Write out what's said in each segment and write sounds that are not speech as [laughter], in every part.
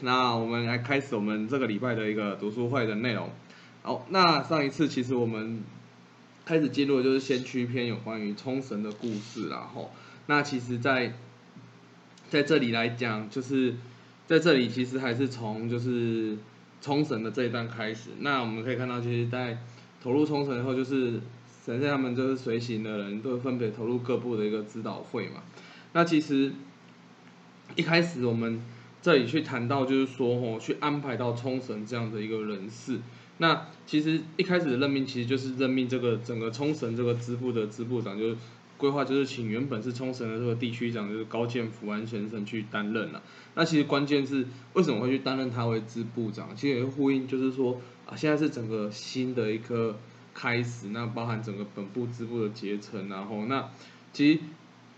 那我们来开始我们这个礼拜的一个读书会的内容。好，那上一次其实我们开始进入的就是先驱篇，有关于冲绳的故事啦。吼，那其实，在在这里来讲，就是在这里其实还是从就是冲绳的这一段开始。那我们可以看到，其实，在投入冲绳以后，就是神社他们就是随行的人都分别投入各部的一个指导会嘛。那其实一开始我们这里去谈到，就是说哦，去安排到冲绳这样的一个人事。那其实一开始的任命，其实就是任命这个整个冲绳这个支部的支部长，就是规划就是请原本是冲绳的这个地区长，就是高见福安先生去担任了。那其实关键是为什么会去担任他为支部长？其实也呼应就是说啊，现在是整个新的一个开始，那包含整个本部支部的结成，然后那其实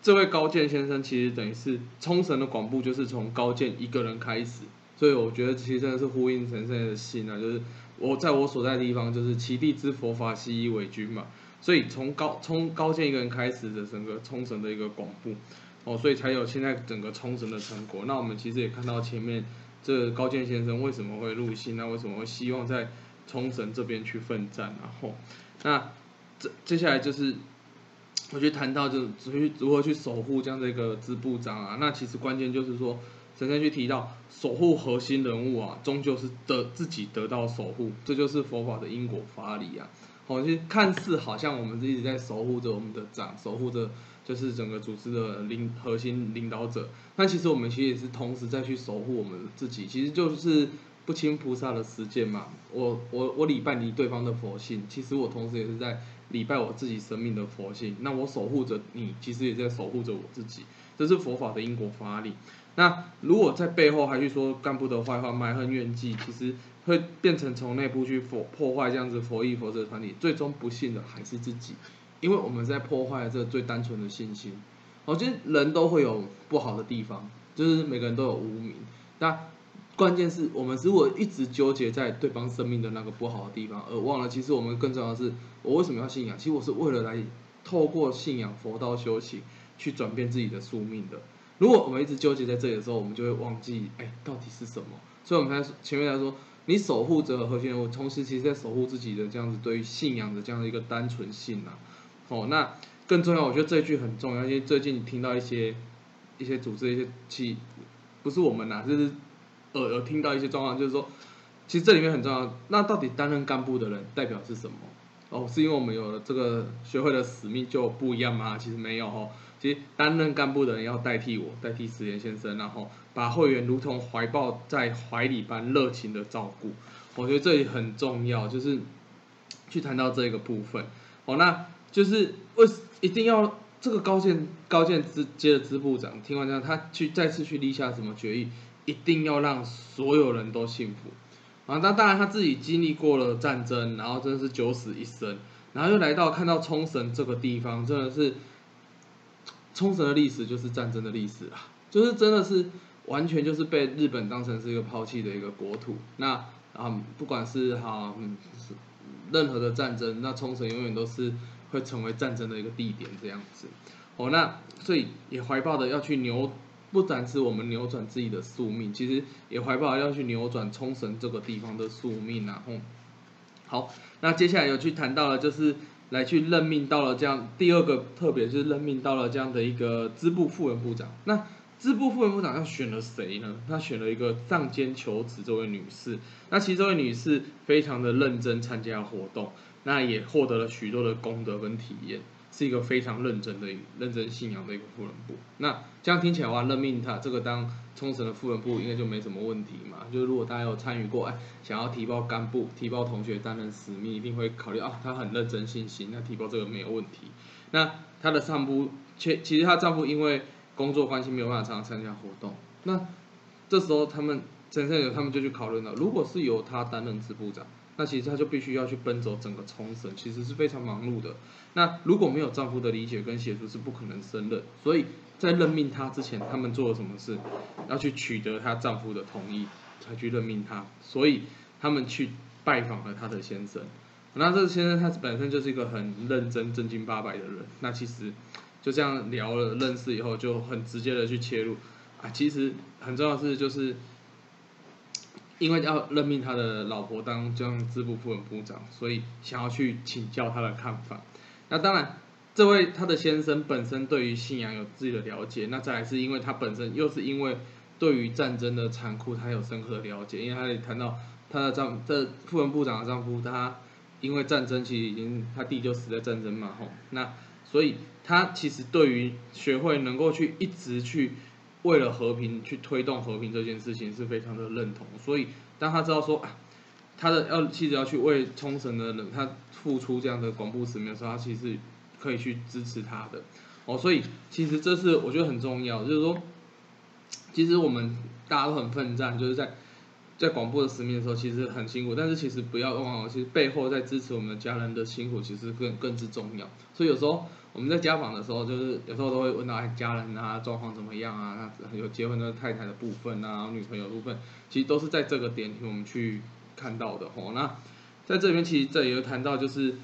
这位高见先生其实等于是冲绳的广布，就是从高见一个人开始，所以我觉得其实真的是呼应神圣的心啊，就是。我在我所在的地方就是其地之佛法西以为君嘛，所以从高从高见一个人开始的整个冲绳的一个广布，哦，所以才有现在整个冲绳的成果。那我们其实也看到前面这高见先生为什么会入心，那为什么会希望在冲绳这边去奋战，然后那这接下来就是我去谈到就至于如何去守护这样的一个支部长啊，那其实关键就是说。神仙去提到守护核心人物啊，终究是得自己得到守护，这就是佛法的因果法理啊。好，其实看似好像我们一直在守护着我们的长，守护着就是整个组织的领核心领导者，但其实我们其实也是同时在去守护我们自己，其实就是不清菩萨的实践嘛。我我我礼拜你对方的佛性，其实我同时也是在礼拜我自己生命的佛性。那我守护着你，其实也在守护着我自己，这是佛法的因果法理。那如果在背后还去说干部的坏话、埋恨怨气，其实会变成从内部去破破坏这样子佛意佛者团体，最终不幸的还是自己，因为我们在破坏这最单纯的信心。我觉得人都会有不好的地方，就是每个人都有无名。那关键是我们如果一直纠结在对方生命的那个不好的地方，而忘了其实我们更重要的是，我为什么要信仰？其实我是为了来透过信仰佛道修行，去转变自己的宿命的。如果我们一直纠结在这里的时候，我们就会忘记，哎，到底是什么？所以，我们才前面来说，你守护着核心人物，同时其实在守护自己的这样子对于信仰的这样的一个单纯性啊。哦，那更重要，我觉得这一句很重要，因为最近听到一些一些组织一些气，不是我们呐，就是耳耳听到一些状况，就是说，其实这里面很重要，那到底担任干部的人代表是什么？哦，是因为我们有了这个学会的使命就不一样吗？其实没有哦。其实担任干部的人要代替我，代替石岩先生，然后把会员如同怀抱在怀里般热情的照顾。我觉得这里很重要，就是去谈到这个部分。哦，那就是为一定要这个高建高建支接的支部长听完这样，他去再次去立下什么决议，一定要让所有人都幸福。啊，那当然他自己经历过了战争，然后真的是九死一生，然后又来到看到冲绳这个地方，真的是。冲绳的历史就是战争的历史啊，就是真的是完全就是被日本当成是一个抛弃的一个国土。那啊，不管是哈，嗯任何的战争，那冲绳永远都是会成为战争的一个地点这样子。哦，那所以也怀抱的要去扭，不单是我们扭转自己的宿命，其实也怀抱要去扭转冲绳这个地方的宿命啊。吼，好，那接下来有去谈到了就是。来去任命到了这样第二个，特别是任命到了这样的一个支部副文部长。那支部副文部长要选了谁呢？他选了一个上间求子这位女士。那其实这位女士非常的认真参加活动，那也获得了许多的功德跟体验。是一个非常认真的、认真信仰的一个富人部。那这样听起来的话，任命他这个当冲绳的富人部，应该就没什么问题嘛？就是如果大家有参与过，哎，想要提报干部、提报同学担任使命，一定会考虑啊，他很认真信心，那提报这个没有问题。那她的丈夫，其其实她丈夫因为工作关系没有办法常常参加活动。那这时候他们真正有他们就去讨论了，如果是由他担任支部长。那其实她就必须要去奔走整个冲绳，其实是非常忙碌的。那如果没有丈夫的理解跟协助，是不可能胜任。所以在任命她之前，他们做了什么事？要去取得她丈夫的同意，才去任命她。所以他们去拜访了她的先生。那这个先生他本身就是一个很认真、正经八百的人。那其实就这样聊了认识以后，就很直接的去切入啊。其实很重要的是就是。因为要任命他的老婆当这样支部副本部长，所以想要去请教他的看法。那当然，这位他的先生本身对于信仰有自己的了解，那再来是因为他本身又是因为对于战争的残酷，他有深刻的了解，因为他也谈到他的丈这副本部长的丈夫，他因为战争其实已经他弟就死在战争嘛，吼，那所以他其实对于学会能够去一直去。为了和平去推动和平这件事情是非常的认同，所以当他知道说啊，他的要妻子要去为冲绳的人他付出这样的广布使命的时候，他其实可以去支持他的哦，所以其实这是我觉得很重要，就是说，其实我们大家都很奋战，就是在在广播的使命的时候，其实很辛苦，但是其实不要忘了，其实背后在支持我们的家人的辛苦，其实更更之重要，所以有时候。我们在家访的时候，就是有时候都会问到家人啊状况怎么样啊，有结婚的太太的部分啊，女朋友部分，其实都是在这个点我们去看到的哦。那在这边其实这也有谈到，就是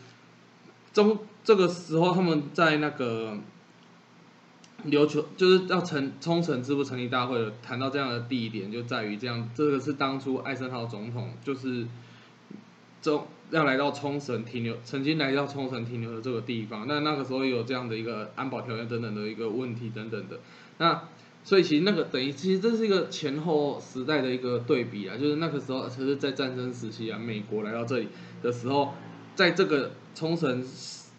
中这个时候他们在那个琉球就是要成冲绳支部成立大会的，谈到这样的地点就在于这样，这个是当初艾森豪总统就是中。要来到冲绳停留，曾经来到冲绳停留的这个地方，那那个时候有这样的一个安保条件等等的一个问题等等的，那所以其实那个等于其实这是一个前后时代的一个对比啊，就是那个时候其实在战争时期啊，美国来到这里的时候，在这个冲绳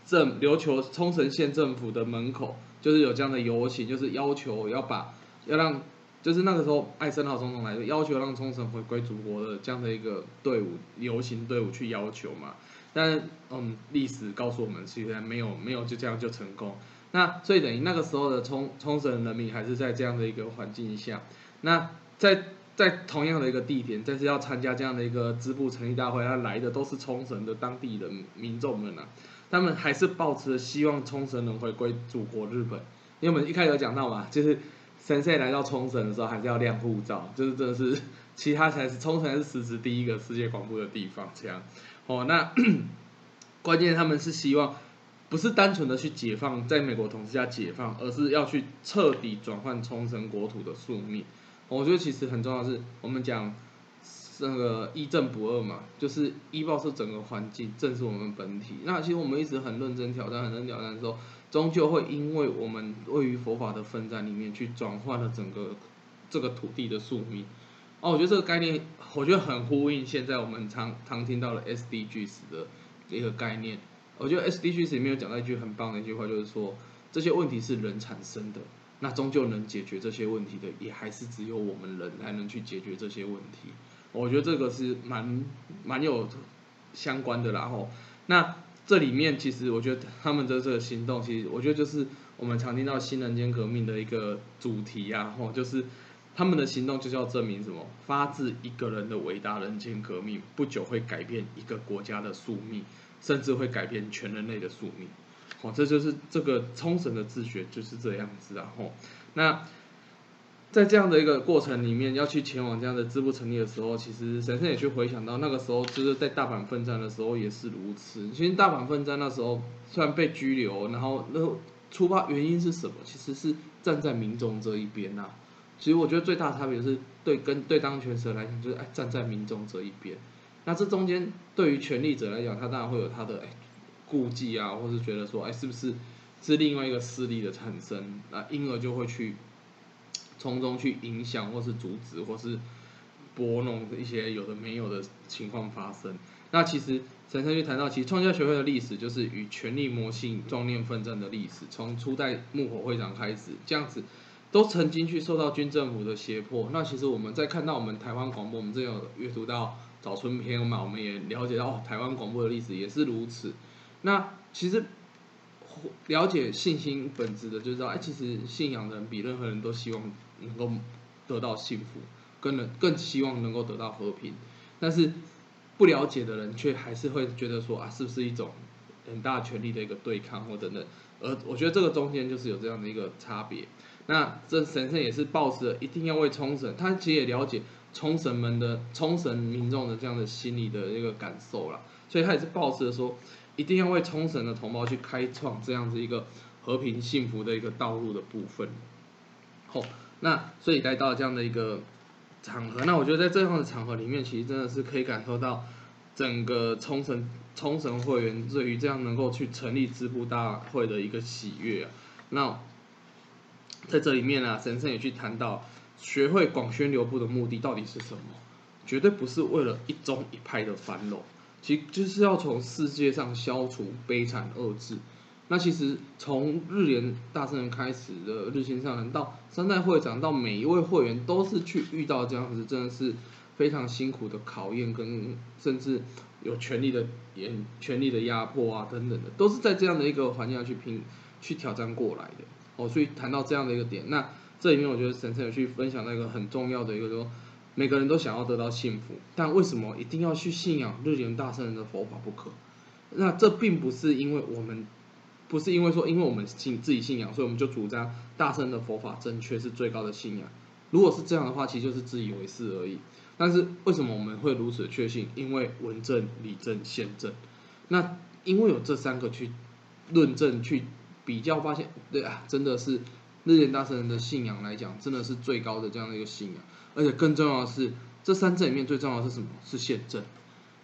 政琉球冲绳县政府的门口，就是有这样的游行，就是要求要把要让。就是那个时候，艾森豪总统来要求让冲绳回归祖国的这样的一个队伍游行队伍去要求嘛，但嗯，历史告诉我们，其实没有没有就这样就成功。那所以等于那个时候的冲冲绳人民还是在这样的一个环境下，那在在同样的一个地点，但是要参加这样的一个支部成立大会，他来的都是冲绳的当地的民众们啊，他们还是抱持希望冲绳能回归祖国日本，因为我们一开始有讲到嘛，就是。先生来到冲绳的时候，还是要亮护照，就是真的是，[laughs] 其他才是冲绳还是实质第一个世界广播的地方，这样。哦，那 [coughs] 关键他们是希望，不是单纯的去解放，在美国统治下解放，而是要去彻底转换冲绳国土的宿命。我觉得其实很重要是，我们讲那个一正不二嘛，就是一报是整个环境，正是我们本体。那其实我们一直很认真挑战，很认真挑战的时候。终究会因为我们位于佛法的奋战里面，去转换了整个这个土地的宿命。哦，我觉得这个概念，我觉得很呼应现在我们常常听到的 SDGs 的一个概念。我觉得 SDGs 里面有讲到一句很棒的一句话，就是说这些问题是人产生的，那终究能解决这些问题的，也还是只有我们人才能去解决这些问题。我觉得这个是蛮蛮有相关的，然后那。这里面其实我觉得他们的这个行动，其实我觉得就是我们常听到新人间革命的一个主题呀，吼，就是他们的行动就是要证明什么，发自一个人的伟大人间革命，不久会改变一个国家的宿命，甚至会改变全人类的宿命，好，这就是这个冲绳的自学就是这样子啊，吼，那。在这样的一个过程里面，要去前往这样的支部成立的时候，其实神圣也去回想到那个时候，就是在大阪奋战的时候也是如此。其实大阪奋战那时候虽然被拘留，然后那出发原因是什么？其实是站在民众这一边呐。其实我觉得最大差别是对跟对当权者来讲，就是哎站在民众这一边。那这中间对于权力者来讲，他当然会有他的哎顾忌啊，或是觉得说哎是不是是另外一个势力的产生，那因而就会去。从中去影响，或是阻止，或是拨弄一些有的没有的情况发生。那其实陈生就谈到，其实创教学会的历史就是与权力魔性壮烈奋战的历史，从初代木火会长开始，这样子都曾经去受到军政府的胁迫。那其实我们在看到我们台湾广播，我们这有阅读到早春篇嘛，我们也了解到台湾广播的历史也是如此。那其实。了解信心本质的，就知道，哎，其实信仰的人比任何人都希望能够得到幸福，更能更希望能够得到和平。但是不了解的人却还是会觉得说，啊，是不是一种很大权力的一个对抗或等等？而我觉得这个中间就是有这样的一个差别。那这神圣也是抱着一定要为冲绳，他其实也了解冲绳们的冲绳民众的这样的心理的一个感受了，所以他也是抱着说。一定要为冲绳的同胞去开创这样子一个和平幸福的一个道路的部分。好，那所以来到这样的一个场合。那我觉得在这样的场合里面，其实真的是可以感受到整个冲绳冲绳会员对于这样能够去成立支部大会的一个喜悦啊。那在这里面呢，神圣也去谈到学会广宣流布的目的到底是什么？绝对不是为了一宗一派的繁荣，其实就是要从世界上消除悲惨恶制。那其实从日联大圣人开始的日新上人到三代会长到每一位会员都是去遇到这样子，真的是非常辛苦的考验，跟甚至有权力的严权力的压迫啊等等的，都是在这样的一个环境下去拼去挑战过来的。哦，所以谈到这样的一个点，那这里面我觉得神圣有去分享那个很重要的一个说，每个人都想要得到幸福，但为什么一定要去信仰日联大圣人的佛法不可？那这并不是因为我们。不是因为说，因为我们信自己信仰，所以我们就主张大圣的佛法正确是最高的信仰。如果是这样的话，其实就是自以为是而已。但是为什么我们会如此确信？因为文正、理正、宪正。那因为有这三个去论证、去比较，发现对啊，真的是日莲大圣人的信仰来讲，真的是最高的这样的一个信仰。而且更重要的是，这三证里面最重要的是什么？是宪正。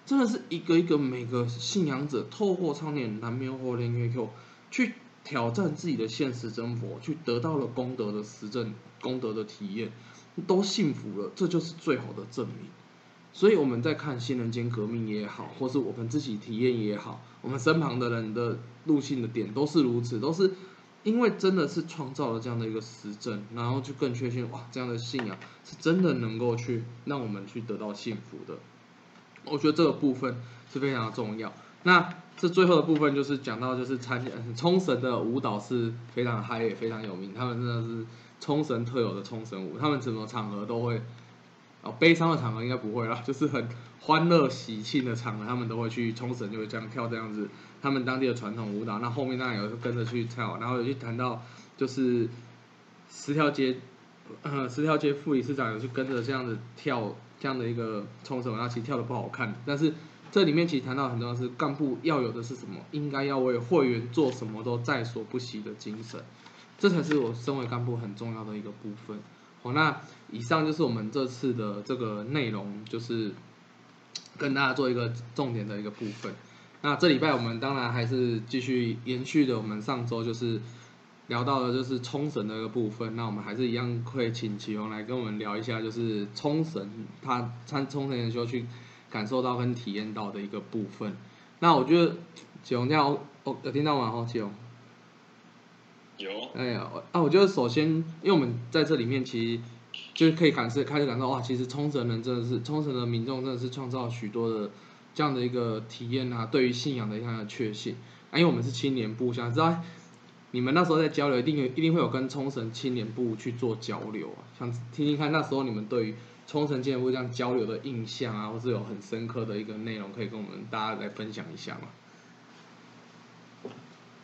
真的是一个一个每个信仰者透过唱念南无或莲月 Q。去挑战自己的现实生活，去得到了功德的实证、功德的体验，都幸福了，这就是最好的证明。所以我们在看新人间革命也好，或是我们自己体验也好，我们身旁的人的路径的点都是如此，都是因为真的是创造了这样的一个实证，然后就更确信哇，这样的信仰是真的能够去让我们去得到幸福的。我觉得这个部分是非常的重要。那这最后的部分就是讲到，就是参加冲绳的舞蹈是非常嗨也非常有名，他们真的是冲绳特有的冲绳舞，他们什么场合都会，哦悲伤的场合应该不会啦，[laughs] 就是很欢乐喜庆的场合，他们都会去冲绳就会这样跳这样子，他们当地的传统舞蹈。那后面当然有跟着去跳，然后有去谈到就是十条街，呃十条街副理事长有去跟着这样子跳这样的一个冲绳，然后其实跳的不好看，但是。这里面其实谈到很重要是干部要有的是什么？应该要为会员做什么都在所不惜的精神，这才是我身为干部很重要的一个部分。好，那以上就是我们这次的这个内容，就是跟大家做一个重点的一个部分。那这礼拜我们当然还是继续延续的，我们上周就是聊到的就是冲绳的一个部分。那我们还是一样会请启宏来跟我们聊一下，就是冲绳他参冲绳研修去。感受到跟体验到的一个部分，那我觉得启宏这样，哦，有听到吗？哦，启宏，有。哎呀，啊，我觉得首先，因为我们在这里面其实就是可以感受，开始感受哇，其实冲绳人真的是，冲绳的民众真的是创造许多的这样的一个体验啊，对于信仰的一样的确信。啊，因为我们是青年部，想知道你们那时候在交流，一定一定会有跟冲绳青年部去做交流啊，想听听看那时候你们对于。冲绳建会这样交流的印象啊，或是有很深刻的一个内容，可以跟我们大家来分享一下吗？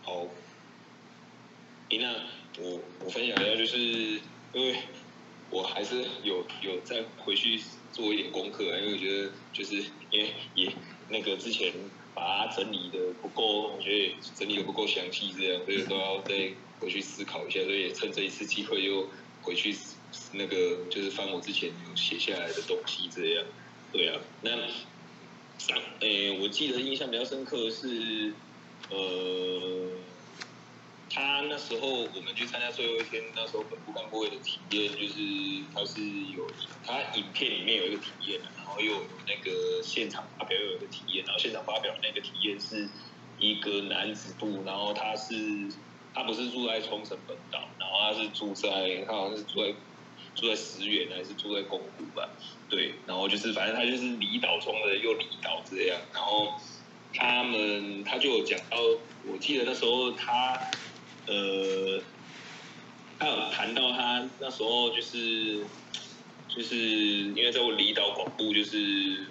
好，那我我分享一下，就是因为我还是有有再回去做一点功课，因为我觉得就是因为也那个之前把它整理的不够，我觉得整理的不够详细，这样所以都要再回去思考一下，所以也趁这一次机会又回去。那个就是翻我之前有写下来的东西，这样，对啊，那上诶，我记得印象比较深刻的是，呃，他那时候我们去参加最后一天，那时候本部干部会的体验，就是他是有他影片里面有一个体验然后又有那个现场发表又有一个体验，然后现场发表那个体验是一个男子部，然后他是他不是住在冲绳本岛，然后他是住在他好像是住在。住在石原还是住在宫古吧？对，然后就是反正他就是离岛中的又离岛这样，然后他们他就有讲到，我记得那时候他呃，他有谈到他那时候就是就是因为在我离岛广播就是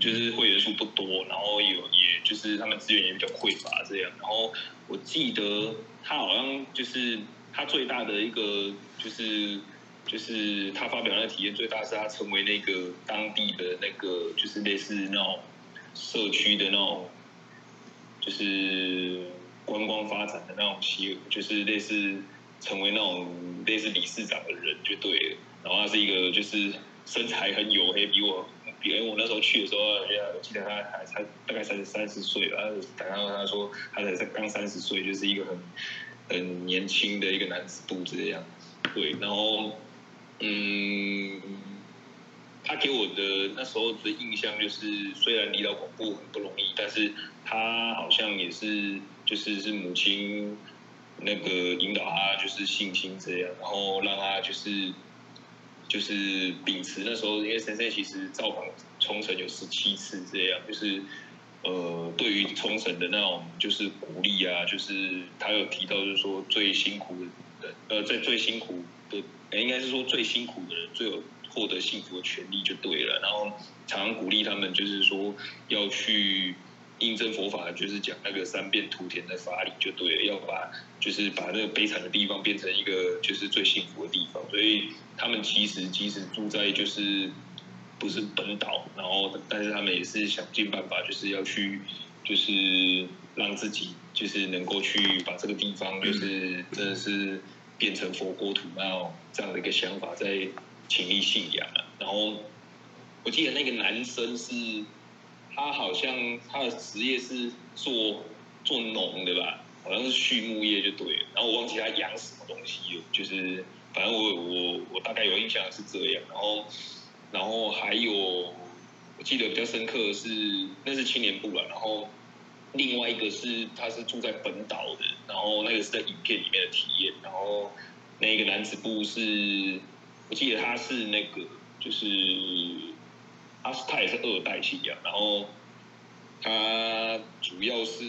就是会员数不多，然后有也就是他们资源也比较匮乏这样，然后我记得他好像就是他最大的一个就是。就是他发表那个体验最大是他成为那个当地的那个就是类似那种社区的那种，就是观光发展的那种企，就是类似成为那种类似理事长的人就对了。然后他是一个就是身材很黝黑，比我比我那时候去的时候，我记得他还才大概三三十岁吧，然后他说他才刚三十岁，就是一个很很年轻的一个男子部这样子，对，然后嗯。他给我的那时候的印象就是，虽然离岛广播很不容易，但是他好像也是，就是是母亲那个引导他，就是信心这样，然后让他就是就是秉持那时候，因为先生其实造访冲绳有十七次这样，就是呃，对于冲绳的那种就是鼓励啊，就是他有提到就是说最辛苦的，呃，在最辛苦的，应该是说最辛苦的人最有。获得幸福的权利就对了，然后常常鼓励他们，就是说要去印证佛法，就是讲那个三遍图田的法理就对了，要把就是把那个悲惨的地方变成一个就是最幸福的地方。所以他们其实即使住在就是不是本岛，然后但是他们也是想尽办法，就是要去就是让自己就是能够去把这个地方就是真的是变成佛国土，然后这样的一个想法在。情义信仰啊，然后我记得那个男生是，他好像他的职业是做做农的吧，好像是畜牧业就对了。然后我忘记他养什么东西了，就是反正我我我大概有印象是这样。然后然后还有我记得比较深刻的是那是青年部了，然后另外一个是他是住在本岛的，然后那个是在影片里面的体验，然后那个男子部是。我记得他是那个，就是他是他也是二代信仰，然后他主要是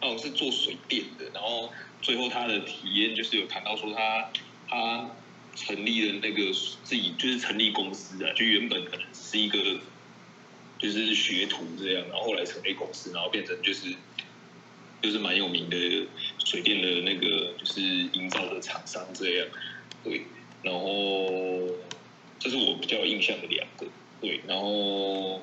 哦是做水电的，然后最后他的体验就是有谈到说他他成立了那个自己就是成立公司啊，就原本可能是一个就是学徒这样，然后后来成立公司，然后变成就是就是蛮有名的水电的那个就是营造的厂商这样。对，然后这是我比较印象的两个。对，然后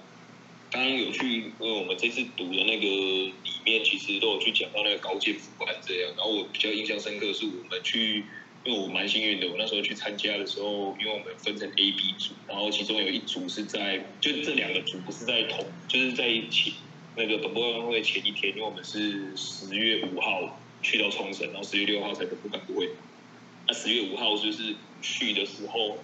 刚刚有去，因为我们这次读的那个里面，其实都有去讲到那个高建辅案这样。然后我比较印象深刻是，我们去，因为我蛮幸运的，我那时候去参加的时候，因为我们分成 A、B 组，然后其中有一组是在，就这两个组不是在同，就是在一起。那个本部会前一天，因为我们是十月五号去到冲绳，然后十月六号才本部干部会。那十月五号就是去的时候，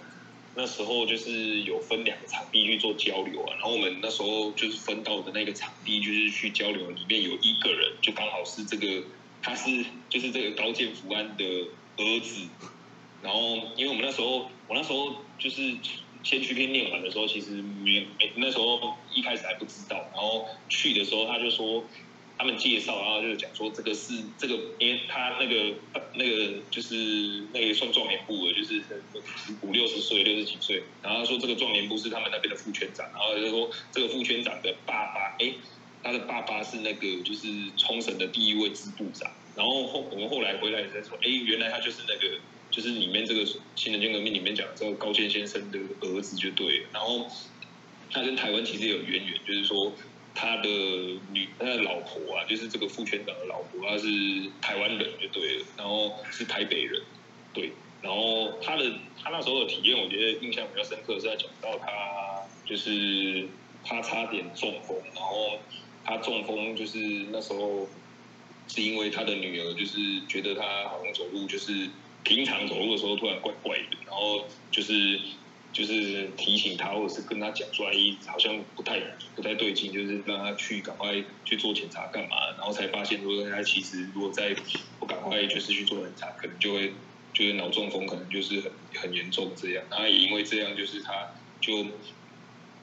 那时候就是有分两个场地去做交流啊。然后我们那时候就是分到的那个场地，就是去交流，里面有一个人就刚好是这个，他是就是这个高见福安的儿子。然后因为我们那时候，我那时候就是先去篇念完的时候，其实没没那时候一开始还不知道。然后去的时候他就说。他们介绍，然后就讲说这个是这个，因为他那个那个就是那个算壮年部的，就是五六十岁、六十几岁。然后说这个壮年部是他们那边的副圈长，然后就说这个副圈长的爸爸，哎，他的爸爸是那个就是冲绳的第一位支部长。然后后我们后来回来才说，哎，原来他就是那个就是里面这个新人间革命里面讲这个高健先生的儿子就对了。然后他跟台湾其实有渊源，就是说。他的女，他的老婆啊，就是这个副圈长的老婆，她是台湾人就对了，然后是台北人，对，然后他的他那时候的体验，我觉得印象比较深刻，是在讲到他就是他差点中风，然后他中风就是那时候是因为他的女儿就是觉得他好像走路就是平常走路的时候突然怪怪的，然后就是。就是提醒他，或者是跟他讲出来，好像不太不太对劲，就是让他去赶快去做检查干嘛，然后才发现说他其实如果再不赶快就是去做检查，可能就会就是脑中风，可能就是很很严重这样。然后也因为这样，就是他就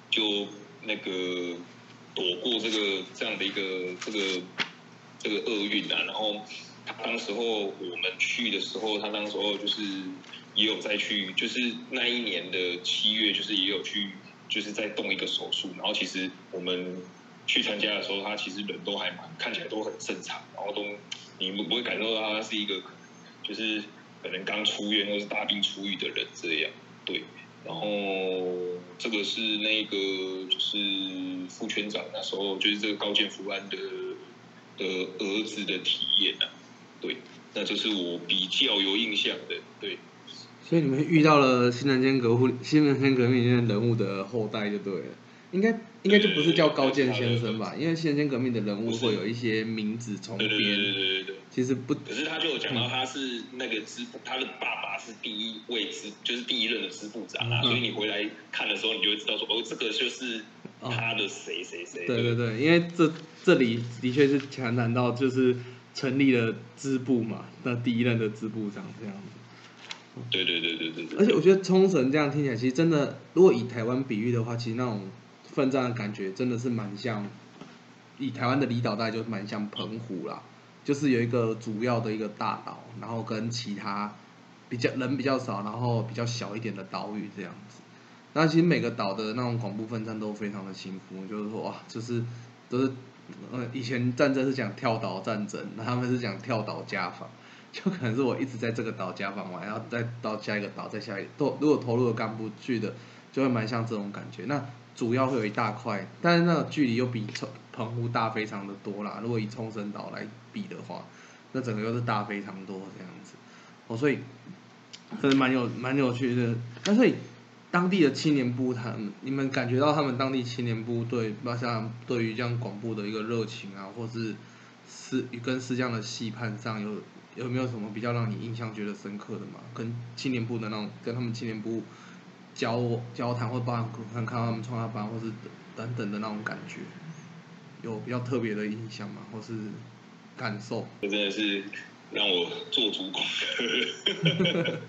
就那个躲过这个这样的一个这个这个厄运啊。然后他当时候我们去的时候，他当时候就是。也有再去，就是那一年的七月，就是也有去，就是在动一个手术。然后其实我们去参加的时候，他其实人都还蛮看起来都很正常，然后都你不会感受到他是一个就是可能刚出院或是大病初愈的人这样。对，然后这个是那个就是副圈长那时候就是这个高健福安的的儿子的体验啊。对，那就是我比较有印象的。对。所以你们遇到了新人间革命、新人间革命里面人物的后代就对了，应该应该就不是叫高健先生吧？因为新人间革命的人物会有一些名字重叠对对对编，对对对。其实不可是他就有讲到他是那个支部，他的爸爸是第一位支，就是第一任的支部长啊，嗯所以你回来看的时候，你就会知道说，哦，这个就是他的谁谁谁。对对对，因为这这里的确是强谈到就是成立了支部嘛，那第一任的支部长这样子。对对对对对对。而且我觉得冲绳这样听起来，其实真的，如果以台湾比喻的话，其实那种奋战的感觉真的是蛮像，以台湾的离岛大概就蛮像澎湖啦，就是有一个主要的一个大岛，然后跟其他比较人比较少，然后比较小一点的岛屿这样子。那其实每个岛的那种广部奋战都非常的辛苦，就是说哇，就是都是呃以前战争是讲跳岛战争，那他们是讲跳岛家访。就可能是我一直在这个岛家访完，然后再到下一个岛，再下一个，都如果投入了干部去的，就会蛮像这种感觉。那主要会有一大块，但是那个距离又比澎澎湖大非常的多啦。如果以冲绳岛来比的话，那整个又是大非常多这样子。哦，所以真的蛮有蛮有趣的。那所以当地的青年部，他们你们感觉到他们当地青年部对，包括像对于这样广播的一个热情啊，或是是跟是这样的戏判上有有没有什么比较让你印象觉得深刻的吗？跟青年部的那种，跟他们青年部交交谈，或包含可能看他们创业班，或是等等的那种感觉，有比较特别的印象吗？或是感受？这真的是让我做足功课。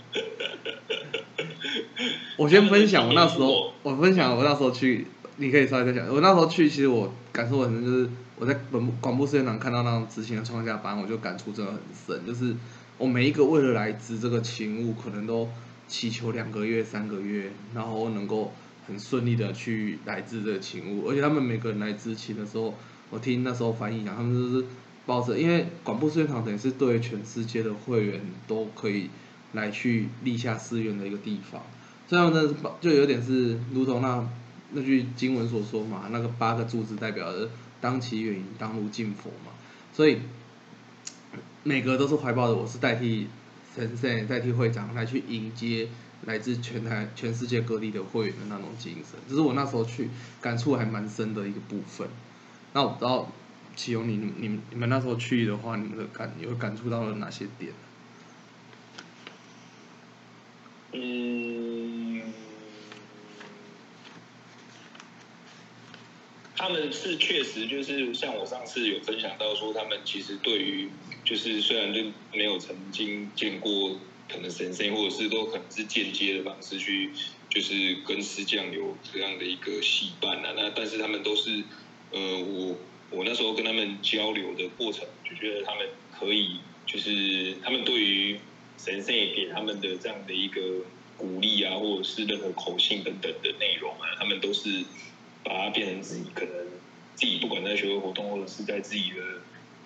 [laughs] [laughs] 我先分享我那时候，我分享我那时候去，你可以稍微再讲。我那时候去，其实我感受很深，就是我在广播广播实验场看到那种执行的创下班，我就感触真的很深。就是我每一个为了来执这个勤务，可能都祈求两个月、三个月，然后能够很顺利的去来执这个勤务。而且他们每个人来执勤的时候，我听那时候翻译讲，他们就是抱着，因为广播实验场等于是对全世界的会员都可以来去立下誓愿的一个地方。这样呢就有点是如同那那句经文所说嘛，那个八个柱子代表着当其远迎，当如敬佛嘛，所以每个都是怀抱着我是代替神圣、代替会长来去迎接来自全台、全世界各地的会员的那种精神，这是我那时候去感触还蛮深的一个部分。那我不知道启勇你你你们那时候去的话，你们的感有感触到了哪些点？嗯，他们是确实就是像我上次有分享到说，他们其实对于就是虽然就没有曾经见过可能神仙，或者是都可能是间接的方式去就是跟师匠有这样的一个戏伴啊，那但是他们都是呃我我那时候跟他们交流的过程，就觉得他们可以就是他们对于神圣给他们的这样的一个鼓励啊，或者是任何口信等等的内容啊，他们都是把它变成自己可能自己不管在学会活动，或者是在自己的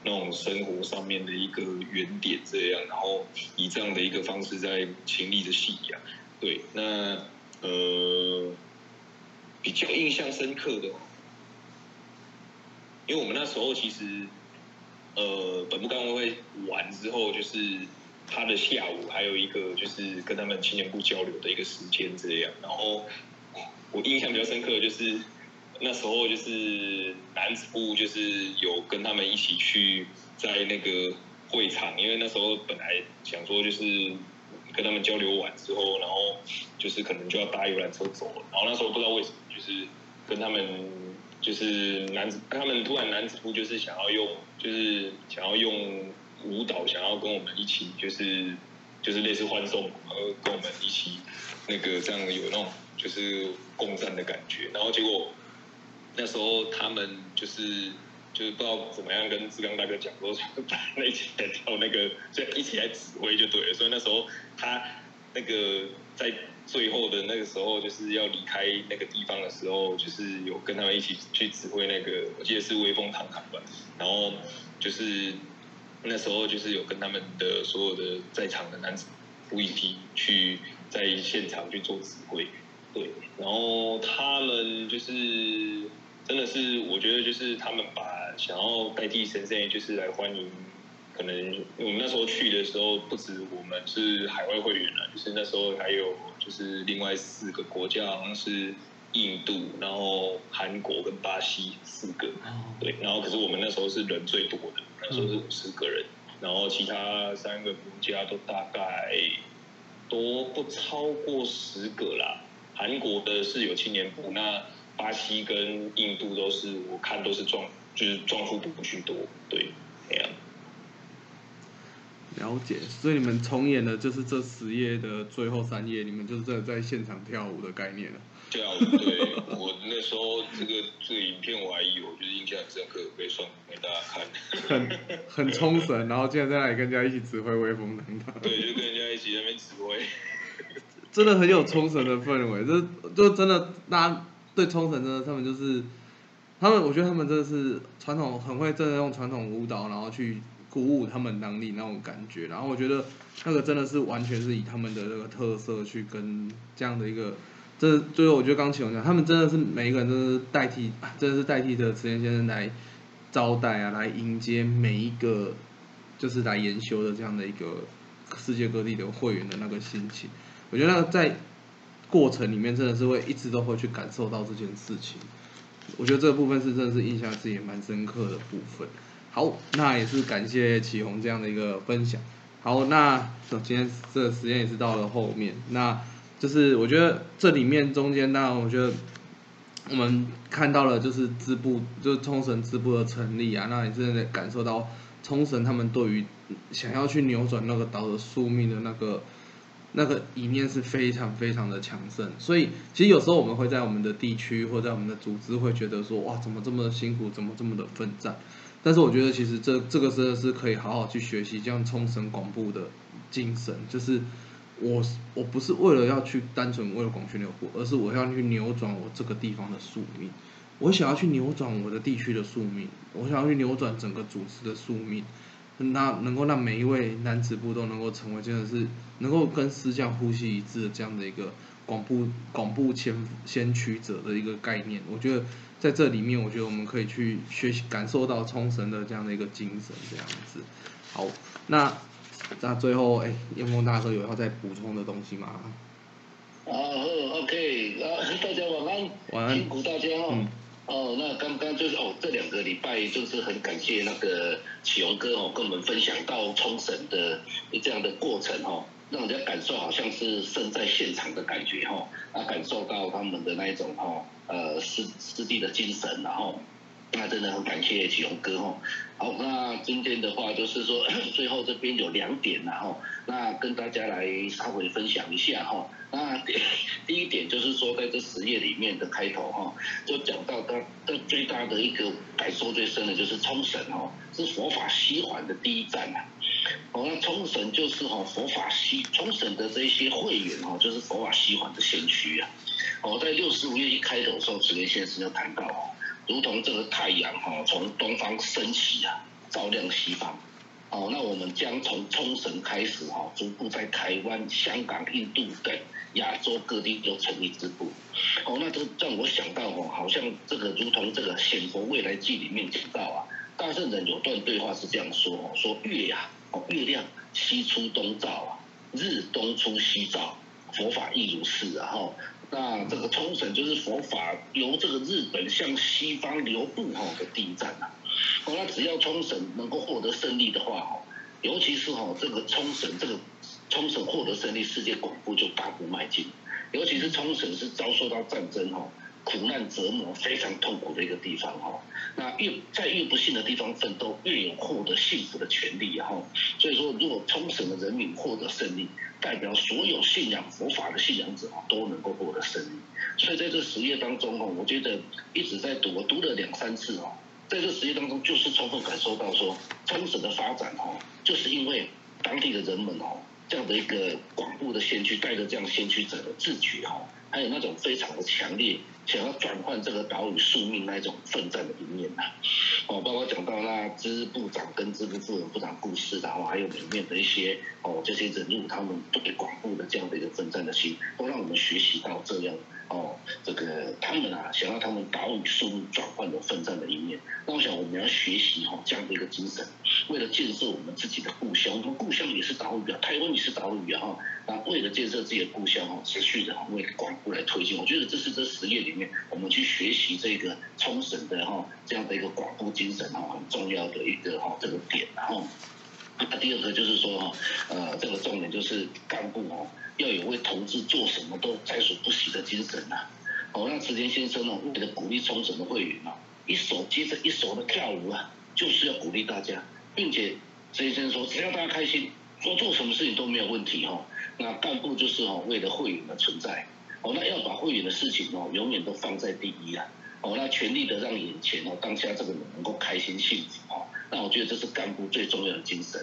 那种生活上面的一个原点这样，然后以这样的一个方式在勤力的信仰。对，那呃比较印象深刻的，因为我们那时候其实呃本部干委会完之后，就是他的下午还有一个就是跟他们青年部交流的一个时间这样，然后我印象比较深刻的就是那时候就是男子部就是有跟他们一起去在那个会场，因为那时候本来想说就是跟他们交流完之后，然后就是可能就要搭游览车走了，然后那时候不知道为什么就是跟他们就是男子他们突然男子部就是想要用就是想要用舞蹈想要跟我们一起就是就是类似欢送，然后跟我们一起那个这样有那种就是共战的感觉，然后结果那时候他们就是就是不知道怎么样跟志刚大哥讲说，大家一起来跳那个，就一起来指挥就对了。所以那时候他那个在最后的那个时候，就是要离开那个地方的时候，就是有跟他们一起去指挥那个，我记得是威风堂堂吧。然后就是那时候就是有跟他们的所有的在场的男子不一起去在现场去做指挥。对，然后他们就是真的是，我觉得就是他们把想要代替神圣，就是来欢迎可能我们那时候去的时候，不止我们是海外会员了，就是那时候还有就是另外四个国家，好像是印度，然后韩国跟巴西四个，对，然后可是我们那时候是人最多的，那时候是五十个人，然后其他三个国家都大概都不超过十个啦。韩国的是有青年部，那巴西跟印度都是我看都是壮，就是壮夫部居多，对，这样。了解，所以你们重演的就是这十页的最后三页，你们就是在在现场跳舞的概念了。对我那时候这个这个影片我还有，就是印象很深刻，可以送给大家看。很很冲绳，然后竟然在那里跟人家一起指挥威风等等。[laughs] 对，就跟人家一起在那边指挥。[laughs] 真的很有冲绳的氛围，就就真的大家对冲绳真的他们就是他们，我觉得他们真的是传统很会真的用传统舞蹈，然后去。鼓舞他们当地那种感觉，然后我觉得那个真的是完全是以他们的那个特色去跟这样的一个，这最后我觉得刚启宏讲，他们真的是每一个人都是代替，真的是代替着池田先生来招待啊，来迎接每一个就是来研修的这样的一个世界各地的会员的那个心情。我觉得在过程里面真的是会一直都会去感受到这件事情。我觉得这个部分是真的是印象自己也蛮深刻的部分。好，那也是感谢启宏这样的一个分享。好，那今天这个时间也是到了后面，那就是我觉得这里面中间，当然我觉得我们看到了就是支部，就是冲绳支部的成立啊，那你真的感受到冲绳他们对于想要去扭转那个岛的宿命的那个那个理念是非常非常的强盛。所以其实有时候我们会在我们的地区或在我们的组织会觉得说，哇，怎么这么辛苦，怎么这么的奋战？但是我觉得其实这这个真的是可以好好去学习，这样冲绳广布的精神，就是我我不是为了要去单纯为了广宣流布，而是我要去扭转我这个地方的宿命，我想要去扭转我的地区的宿命，我想要去扭转整个组织的宿命，那能够让每一位男子部都能够成为真的是能够跟师匠呼吸一致的这样的一个广布广布先先驱者的一个概念，我觉得。在这里面，我觉得我们可以去学习、感受到冲绳的这样的一个精神，这样子。好，那那最后，哎，叶峰大哥有要再补充的东西吗？啊，OK，啊，大家晚安，晚安，辛苦大家哦。哦，那刚刚就是哦，这两个礼拜就是很感谢那个启荣哥哦，跟我们分享到冲绳的这样的过程哦，让人家感受好像是身在现场的感觉哈，啊，感受到他们的那一种哈。呃，师师弟的精神，然后，那真的很感谢启宏哥哈。好，那今天的话就是说，[clears throat] 最后这边有两点然后，那跟大家来稍微分享一下哈。那第一点就是说，在这十页里面的开头哈，就讲到他的最大的一个感受最深的就是冲绳哈，是佛法西环的第一站呐。哦，那冲绳就是哈佛法西，冲绳的这些会员哈，就是佛法西环的先驱啊。哦，在六十五页一开头的时候，池田先生就谈到哦，如同这个太阳哈，从东方升起啊，照亮西方。哦，那我们将从冲绳开始哈，逐步在台湾、香港、印度等亚洲各地都成立支部。哦，那都让我想到哦，好像这个如同这个《显佛未来记》里面提到啊，大圣人有段对话是这样说哦，说月呀，哦月亮西出东照啊，日东出西照，佛法亦如是啊哈。那这个冲绳就是佛法由这个日本向西方流布哈的第一站呐。哦，那只要冲绳能够获得胜利的话哈，尤其是哈这个冲绳这个冲绳获得胜利，世界广播就大步迈进。尤其是冲绳是遭受到战争哈。苦难折磨非常痛苦的一个地方哈，那越在越不幸的地方奋斗，越有获得幸福的权利哈。所以说，如果冲绳的人民获得胜利，代表所有信仰佛法的信仰者都能够获得胜利。所以在这十页当中哈，我觉得一直在读，我读了两三次哦，在这十页当中，就是充分感受到说，冲绳的发展哈，就是因为当地的人们哦，这样的一个广布的先驱，带着这样先驱者的自觉哈。还有那种非常的强烈，想要转换这个岛屿宿命那一种奋战的一面呐，哦，包括讲到那支部长跟支部副部长故事，然后还有里面的一些哦这些人物他们对广布的这样的一个奋战的心，都让我们学习到这样哦，这个他们啊，想要他们岛屿宿命转换的奋战的一面。那我想我们要学习哈这样的一个精神，为了建设我们自己的故乡，我们故乡是岛屿啊，台湾也是岛屿啊哈。那为了建设自己的故乡哈，持续的为广布来推进，我觉得这是这十页里面我们去学习这个冲绳的哈这样的一个广布精神哈很重要的一个哈这个点，然后。那第二个就是说哈，呃，这个重点就是干部哦，要有为同志做什么都在所不惜的精神呐。哦，让池田先生呢，为了鼓励冲绳的会员啊，一手接着一手的跳舞啊，就是要鼓励大家，并且池田先生说，只要大家开心，说做什么事情都没有问题哈。那干部就是哦，为了会员的存在，哦，那要把会员的事情哦，永远都放在第一啊。哦，那全力的让眼前哦，当下这个人能够开心幸福哦。那我觉得这是干部最重要的精神，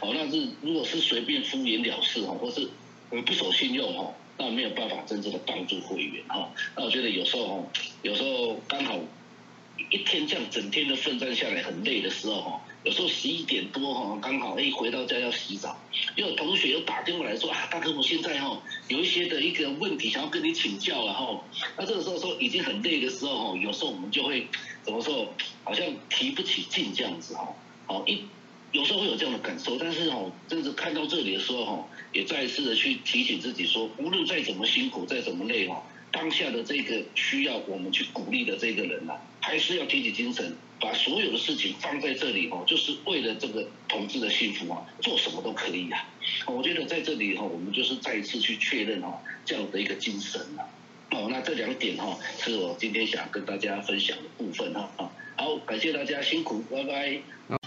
哦，那是如果是随便敷衍了事哈，或是不守信用哈，那没有办法真正的帮助会员哈。那我觉得有时候哈，有时候刚好一天这样整天的奋战下来很累的时候哈。有时候十一点多哈，刚好哎回到家要洗澡，又有同学又打电话来说啊，大哥我现在哈有一些的一个问题想要跟你请教了哈。那这个时候说已经很累的时候哈，有时候我们就会怎么说，好像提不起劲这样子哈。好一有时候会有这样的感受，但是哈，真是看到这里的时候哈，也再一次的去提醒自己说，无论再怎么辛苦再怎么累哈，当下的这个需要我们去鼓励的这个人呐，还是要提起精神。把所有的事情放在这里哦，就是为了这个同志的幸福啊，做什么都可以啊。我觉得在这里哈，我们就是再一次去确认哈这样的一个精神啊。哦，那这两点哈是我今天想跟大家分享的部分哈。好，感谢大家辛苦，拜拜。